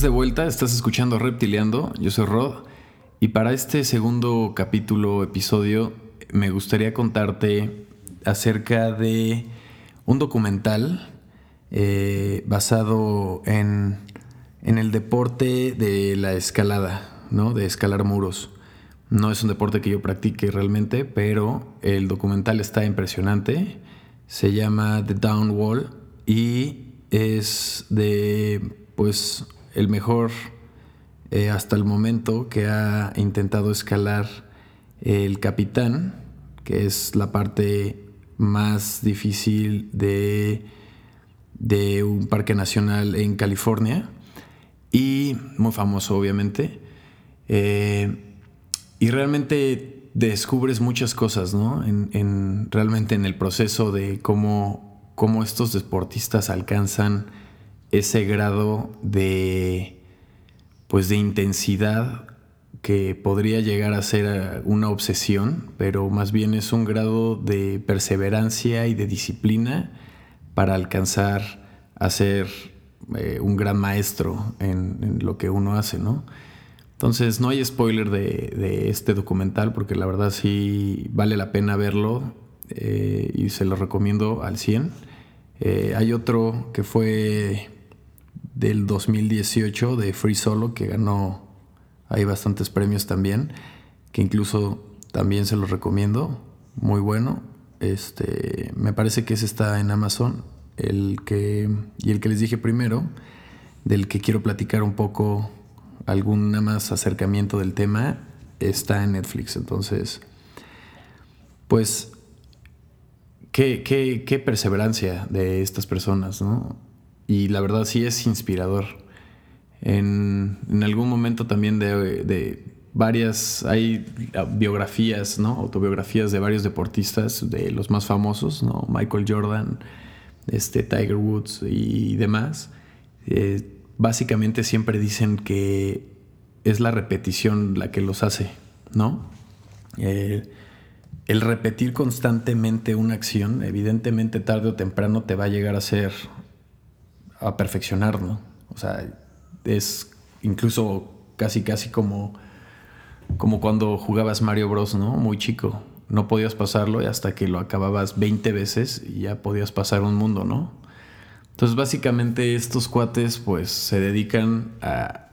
De vuelta, estás escuchando Reptiliando, yo soy Rod, y para este segundo capítulo, episodio, me gustaría contarte acerca de un documental eh, basado en, en, el deporte de la escalada, ¿no? De escalar muros. No es un deporte que yo practique realmente, pero el documental está impresionante. Se llama The Down Wall y es de, pues, el mejor eh, hasta el momento que ha intentado escalar el capitán, que es la parte más difícil de, de un parque nacional en California y muy famoso obviamente. Eh, y realmente descubres muchas cosas, ¿no? En, realmente en el proceso de cómo, cómo estos deportistas alcanzan ese grado de, pues de intensidad que podría llegar a ser una obsesión, pero más bien es un grado de perseverancia y de disciplina para alcanzar a ser eh, un gran maestro en, lo que uno hace, ¿no? Entonces no hay spoiler de, este documental porque la verdad sí vale la pena verlo eh, y se lo recomiendo al 100. Eh, hay otro que fue del 2018 de Free Solo que ganó, hay bastantes premios también, que incluso también se los recomiendo, muy bueno. Este, me parece que ese está en Amazon, el que y el que les dije primero, del que quiero platicar un poco algún más acercamiento del tema, está en Netflix. Entonces, pues qué, qué, qué perseverancia de estas personas, ¿no? Y la verdad sí es inspirador. En, algún momento también de, varias, hay biografías, ¿no? Autobiografías de varios deportistas, de los más famosos, ¿no? Michael Jordan, este, Tiger Woods y demás. Eh, básicamente siempre dicen que es la repetición la que los hace, ¿no? Eh, el repetir constantemente una acción, evidentemente tarde o temprano te va a llegar a ser a perfeccionarlo. O sea, es incluso casi, casi como, como cuando jugabas Mario Bros, ¿no? Muy chico. No podías pasarlo y hasta que lo acababas 20 veces y ya podías pasar un mundo, ¿no? Entonces, básicamente estos cuates pues se dedican a,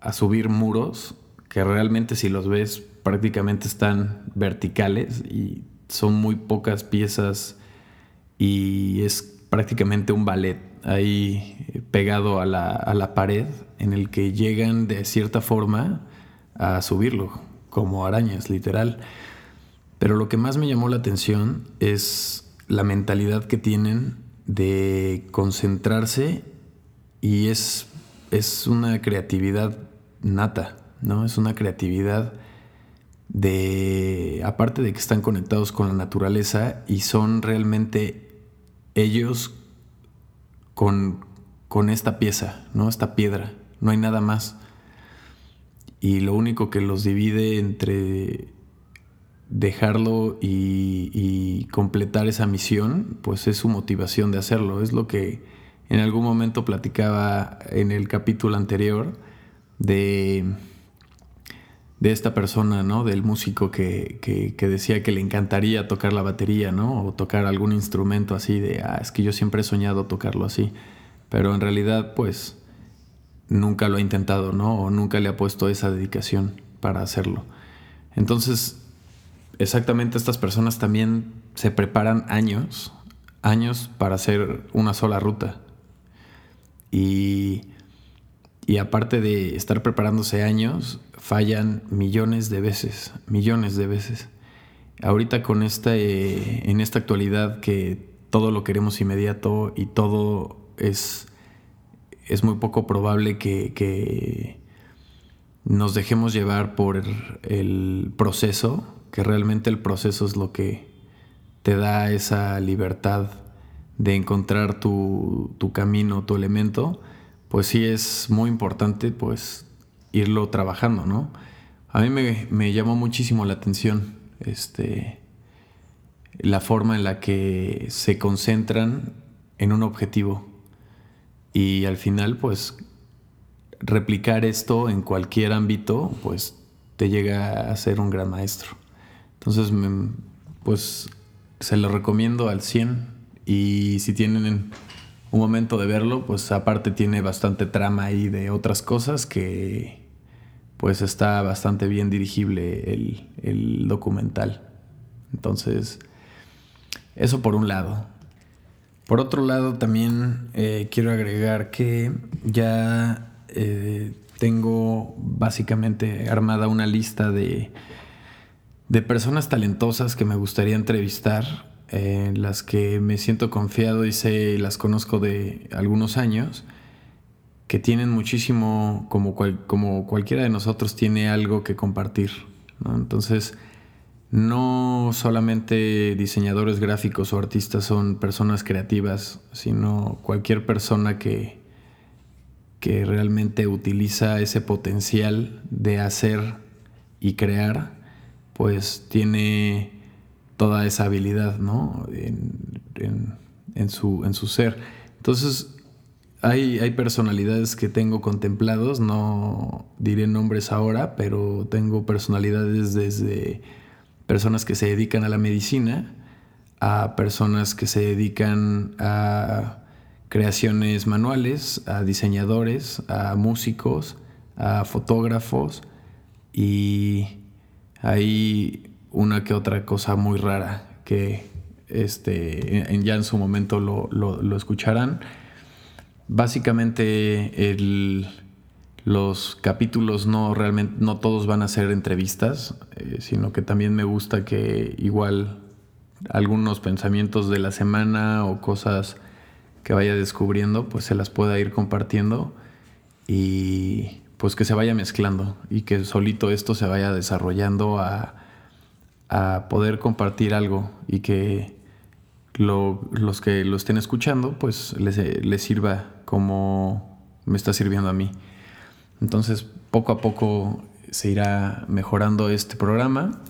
a subir muros que realmente si los ves prácticamente están verticales y son muy pocas piezas y es prácticamente un ballet ahí pegado a la, pared en el que llegan de cierta forma a subirlo, como arañas, literal. Pero lo que más me llamó la atención es la mentalidad que tienen de concentrarse y es, es una creatividad nata, ¿no? Es una creatividad de, aparte de que están conectados con la naturaleza y son realmente ellos con, esta pieza, ¿no? Esta piedra. No hay nada más. Y lo único que los divide entre dejarlo y, completar esa misión, pues es su motivación de hacerlo. Es lo que en algún momento platicaba en el capítulo anterior de, de esta persona, ¿no? Del músico que, que, decía que le encantaría tocar la batería, ¿no? O tocar algún instrumento así de, ah, es que yo siempre he soñado tocarlo así. Pero en realidad, pues, nunca lo ha intentado, ¿no? O nunca le ha puesto esa dedicación para hacerlo. Entonces, exactamente estas personas también se preparan años, años para hacer una sola ruta. Y y aparte de estar preparándose años, fallan millones de veces, millones de veces. Ahorita con esta, eh, en esta actualidad que todo lo queremos inmediato y todo es, es muy poco probable que, que nos dejemos llevar por el proceso, que realmente el proceso es lo que te da esa libertad de encontrar tu, tu camino, tu elemento pues sí es muy importante pues irlo trabajando, ¿no? A mí me, llamó muchísimo la atención este, la forma en la que se concentran en un objetivo y al final pues replicar esto en cualquier ámbito, pues te llega a ser un gran maestro. Entonces, pues se lo recomiendo al 100 y si tienen un momento de verlo, pues aparte tiene bastante trama ahí de otras cosas que pues está bastante bien dirigible el, documental. Entonces, eso por un lado. Por otro lado, también eh, quiero agregar que ya eh, tengo básicamente armada una lista de, de personas talentosas que me gustaría entrevistar, en eh, las que me siento confiado y sé, las conozco de algunos años, que tienen muchísimo, como, como cualquiera de nosotros tiene algo que compartir. Entonces, no solamente diseñadores gráficos o artistas son personas creativas, sino cualquier persona que, que realmente utiliza ese potencial de hacer y crear, pues tiene toda esa habilidad, ¿no? En, su, en su ser. Entonces, hay, hay, personalidades que tengo contemplados, no diré nombres ahora, pero tengo personalidades desde personas que se dedican a la medicina a personas que se dedican a creaciones manuales, a diseñadores, a músicos, a fotógrafos y hay una que otra cosa muy rara que este, ya en su momento lo, escucharán. Básicamente los capítulos no realmente no todos van a ser entrevistas, eh, sino que también me gusta que igual algunos pensamientos de la semana o cosas que vaya descubriendo, pues se las pueda ir compartiendo y pues que se vaya mezclando y que solito esto se vaya desarrollando a, poder compartir algo y que los que lo estén escuchando pues les, les sirva como me está sirviendo a mí. Entonces poco a poco se irá mejorando este programa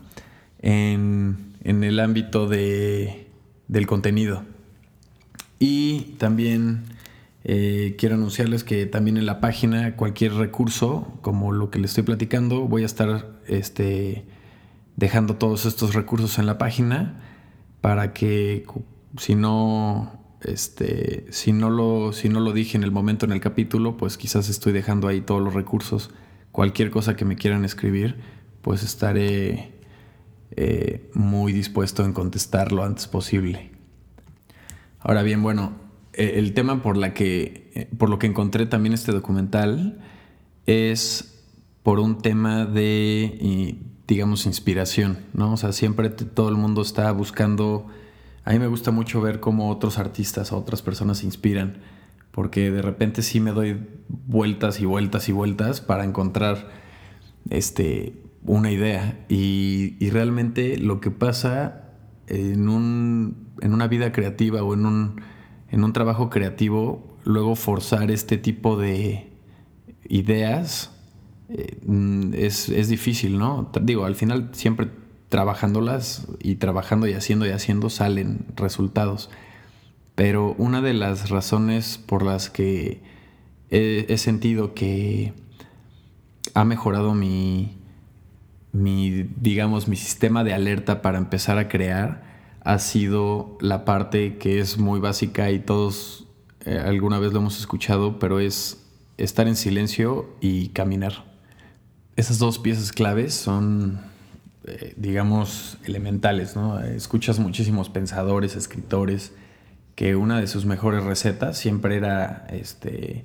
en, en el ámbito de, del contenido. Y también eh, quiero anunciarles que también en la página cualquier recurso, como lo que les estoy platicando, voy a estar este, dejando todos estos recursos en la página para que si no, este, si no, lo, si no lo dije en el momento en el capítulo, pues quizás estoy dejando ahí todos los recursos. Cualquier cosa que me quieran escribir, pues estaré eh, muy dispuesto en contestar lo antes posible. Ahora bien, bueno, eh, el tema por, la que, eh, por lo que encontré también este documental es por un tema de, digamos, inspiración, ¿no? O sea, siempre todo el mundo está buscando... A mí me gusta mucho ver cómo otros artistas o otras personas se inspiran, porque de repente sí me doy vueltas y vueltas y vueltas para encontrar este, una idea. Y, y realmente lo que pasa en, un, en una vida creativa o en un, en un trabajo creativo, luego forzar este tipo de ideas eh, es, es, difícil, ¿no? Digo, al final siempre trabajándolas y trabajando y haciendo y haciendo salen resultados. Pero una de las razones por las que he, he sentido que ha mejorado mi, mi, digamos, mi sistema de alerta para empezar a crear ha sido la parte que es muy básica y todos eh, alguna vez lo hemos escuchado, pero es estar en silencio y caminar. Esas dos piezas claves son, eh, digamos, elementales, ¿no? Escuchas muchísimos pensadores, escritores, que una de sus mejores recetas siempre era, este,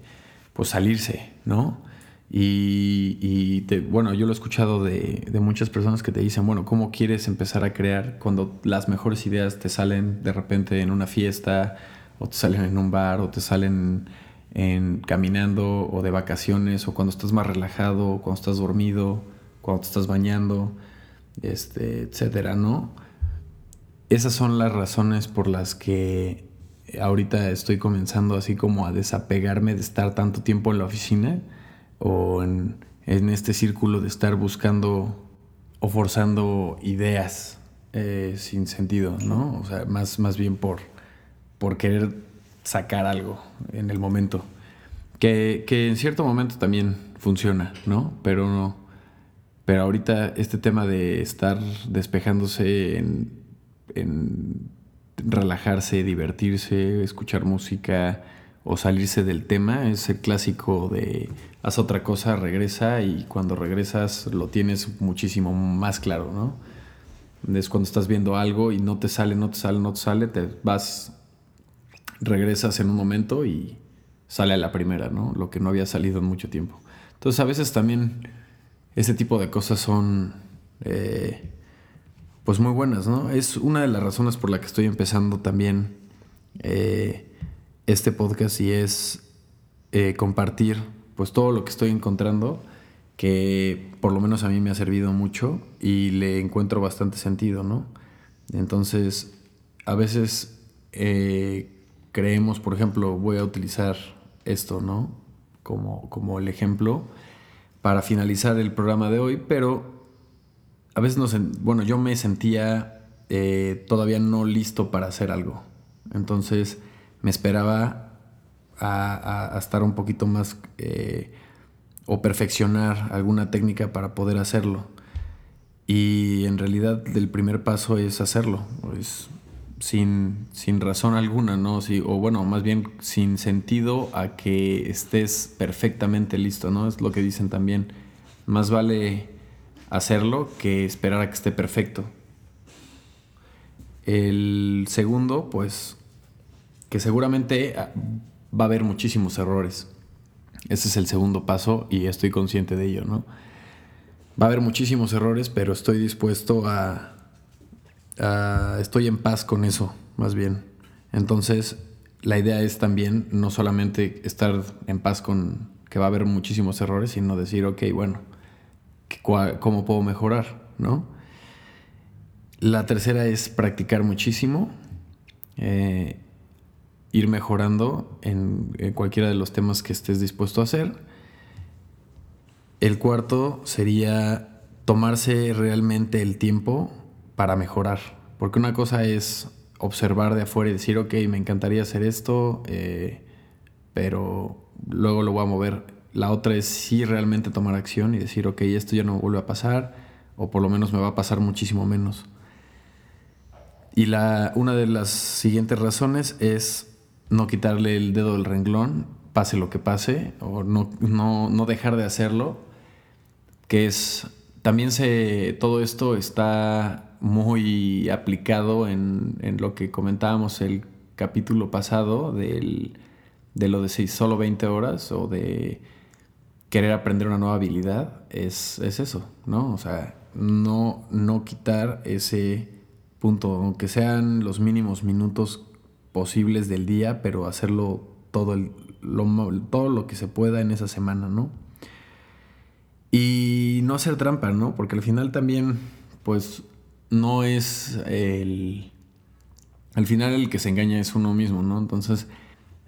pues salirse, ¿no? Y, bueno, yo lo he escuchado de, muchas personas que te dicen, bueno, ¿cómo quieres empezar a crear cuando las mejores ideas te salen de repente en una fiesta, o te salen en un bar, o te salen en, caminando, o de vacaciones, o cuando estás más relajado, cuando estás dormido, cuando te estás bañando, este, etcétera, ¿no? Esas son las razones por las que ahorita estoy comenzando así como a desapegarme de estar tanto tiempo en la oficina o en, este círculo de estar buscando o forzando ideas eh, sin sentido, ¿no? O sea, más, más bien por, por querer sacar algo en el momento. Que, que en cierto momento también funciona, ¿no? Pero no. Pero ahorita este tema de estar despejándose en, en relajarse, divertirse, escuchar música o salirse del tema es el clásico de haz otra cosa, regresa y cuando regresas lo tienes muchísimo más claro, ¿no? Es cuando estás viendo algo y no te sale, no te sale, no te sale, te vas, regresas en un momento y sale a la primera, ¿no? Lo que no había salido en mucho tiempo. Entonces a veces también ese tipo de cosas son eh, pues muy buenas, ¿no? Es una de las razones por la que estoy empezando también eh, este podcast y es eh, compartir pues todo lo que estoy encontrando que por lo menos a mí me ha servido mucho y le encuentro bastante sentido, ¿no? Entonces, a veces creemos, por ejemplo, voy a utilizar esto, ¿no? Como, como el ejemplo para finalizar el programa de hoy, pero a veces no bueno, yo me sentía eh, todavía no listo para hacer algo. Entonces me esperaba a, estar un poquito más eh, o perfeccionar alguna técnica para poder hacerlo. Y en realidad el primer paso es hacerlo. Es sin, sin razón alguna, ¿no? o bueno, más bien sin sentido a que estés perfectamente listo, ¿no? Es lo que dicen también. Más vale hacerlo que esperar a que esté perfecto. El segundo, pues, que seguramente ah, va a haber muchísimos errores. Ese es el segundo paso y estoy consciente de ello, ¿no? Va a haber muchísimos errores, pero estoy dispuesto a, Ah, estoy en paz con eso, más bien. Entonces, la idea es también no solamente estar en paz con que va a haber muchísimos errores, sino decir, ok, bueno, ¿cómo puedo mejorar? ¿No? La tercera es practicar muchísimo, eh, ir mejorando en, en cualquiera de los temas que estés dispuesto a hacer. El cuarto sería tomarse realmente el tiempo para mejorar. Porque una cosa es observar de afuera y decir, ok, me encantaría hacer esto, eh, pero luego lo voy a mover. La otra es sí realmente tomar acción y decir, ok, esto ya no vuelve a pasar, o por lo menos me va a pasar muchísimo menos. Y la, una de las siguientes razones es no quitarle el dedo del renglón, pase lo que pase, o no, no, no dejar de hacerlo, que es, también se, todo esto está muy aplicado en, lo que comentábamos el capítulo pasado del, de lo de solo 20 horas o de querer aprender una nueva habilidad, es, eso, ¿no? O sea, no, no quitar ese punto, aunque sean los mínimos minutos posibles del día, pero hacerlo todo, el, lo, todo lo que se pueda en esa semana, ¿no? Y no hacer trampa, ¿no? Porque al final también, pues no es el... Al final el que se engaña es uno mismo, ¿no? Entonces,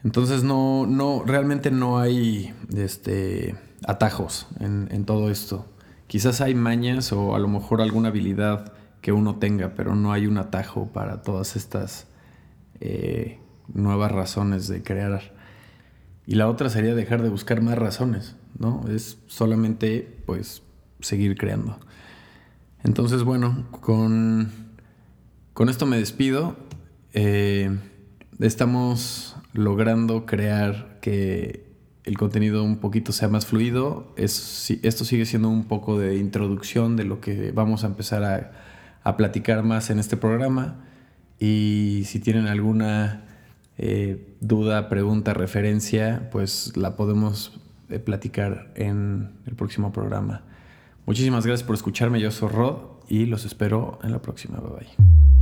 entonces no, no, realmente no hay este, atajos en, todo esto. Quizás hay mañas o a lo mejor alguna habilidad que uno tenga, pero no hay un atajo para todas estas eh, nuevas razones de crear. Y la otra sería dejar de buscar más razones, ¿no? Es solamente, pues, seguir creando. Entonces, bueno, con, con esto me despido. Eh, estamos logrando crear que el contenido un poquito sea más fluido. Es, esto sigue siendo un poco de introducción de lo que vamos a empezar a, a platicar más en este programa. Y si tienen alguna eh, duda, pregunta, referencia, pues la podemos eh, platicar en el próximo programa. Muchísimas gracias por escucharme. Yo soy Rod y los espero en la próxima. Bye bye.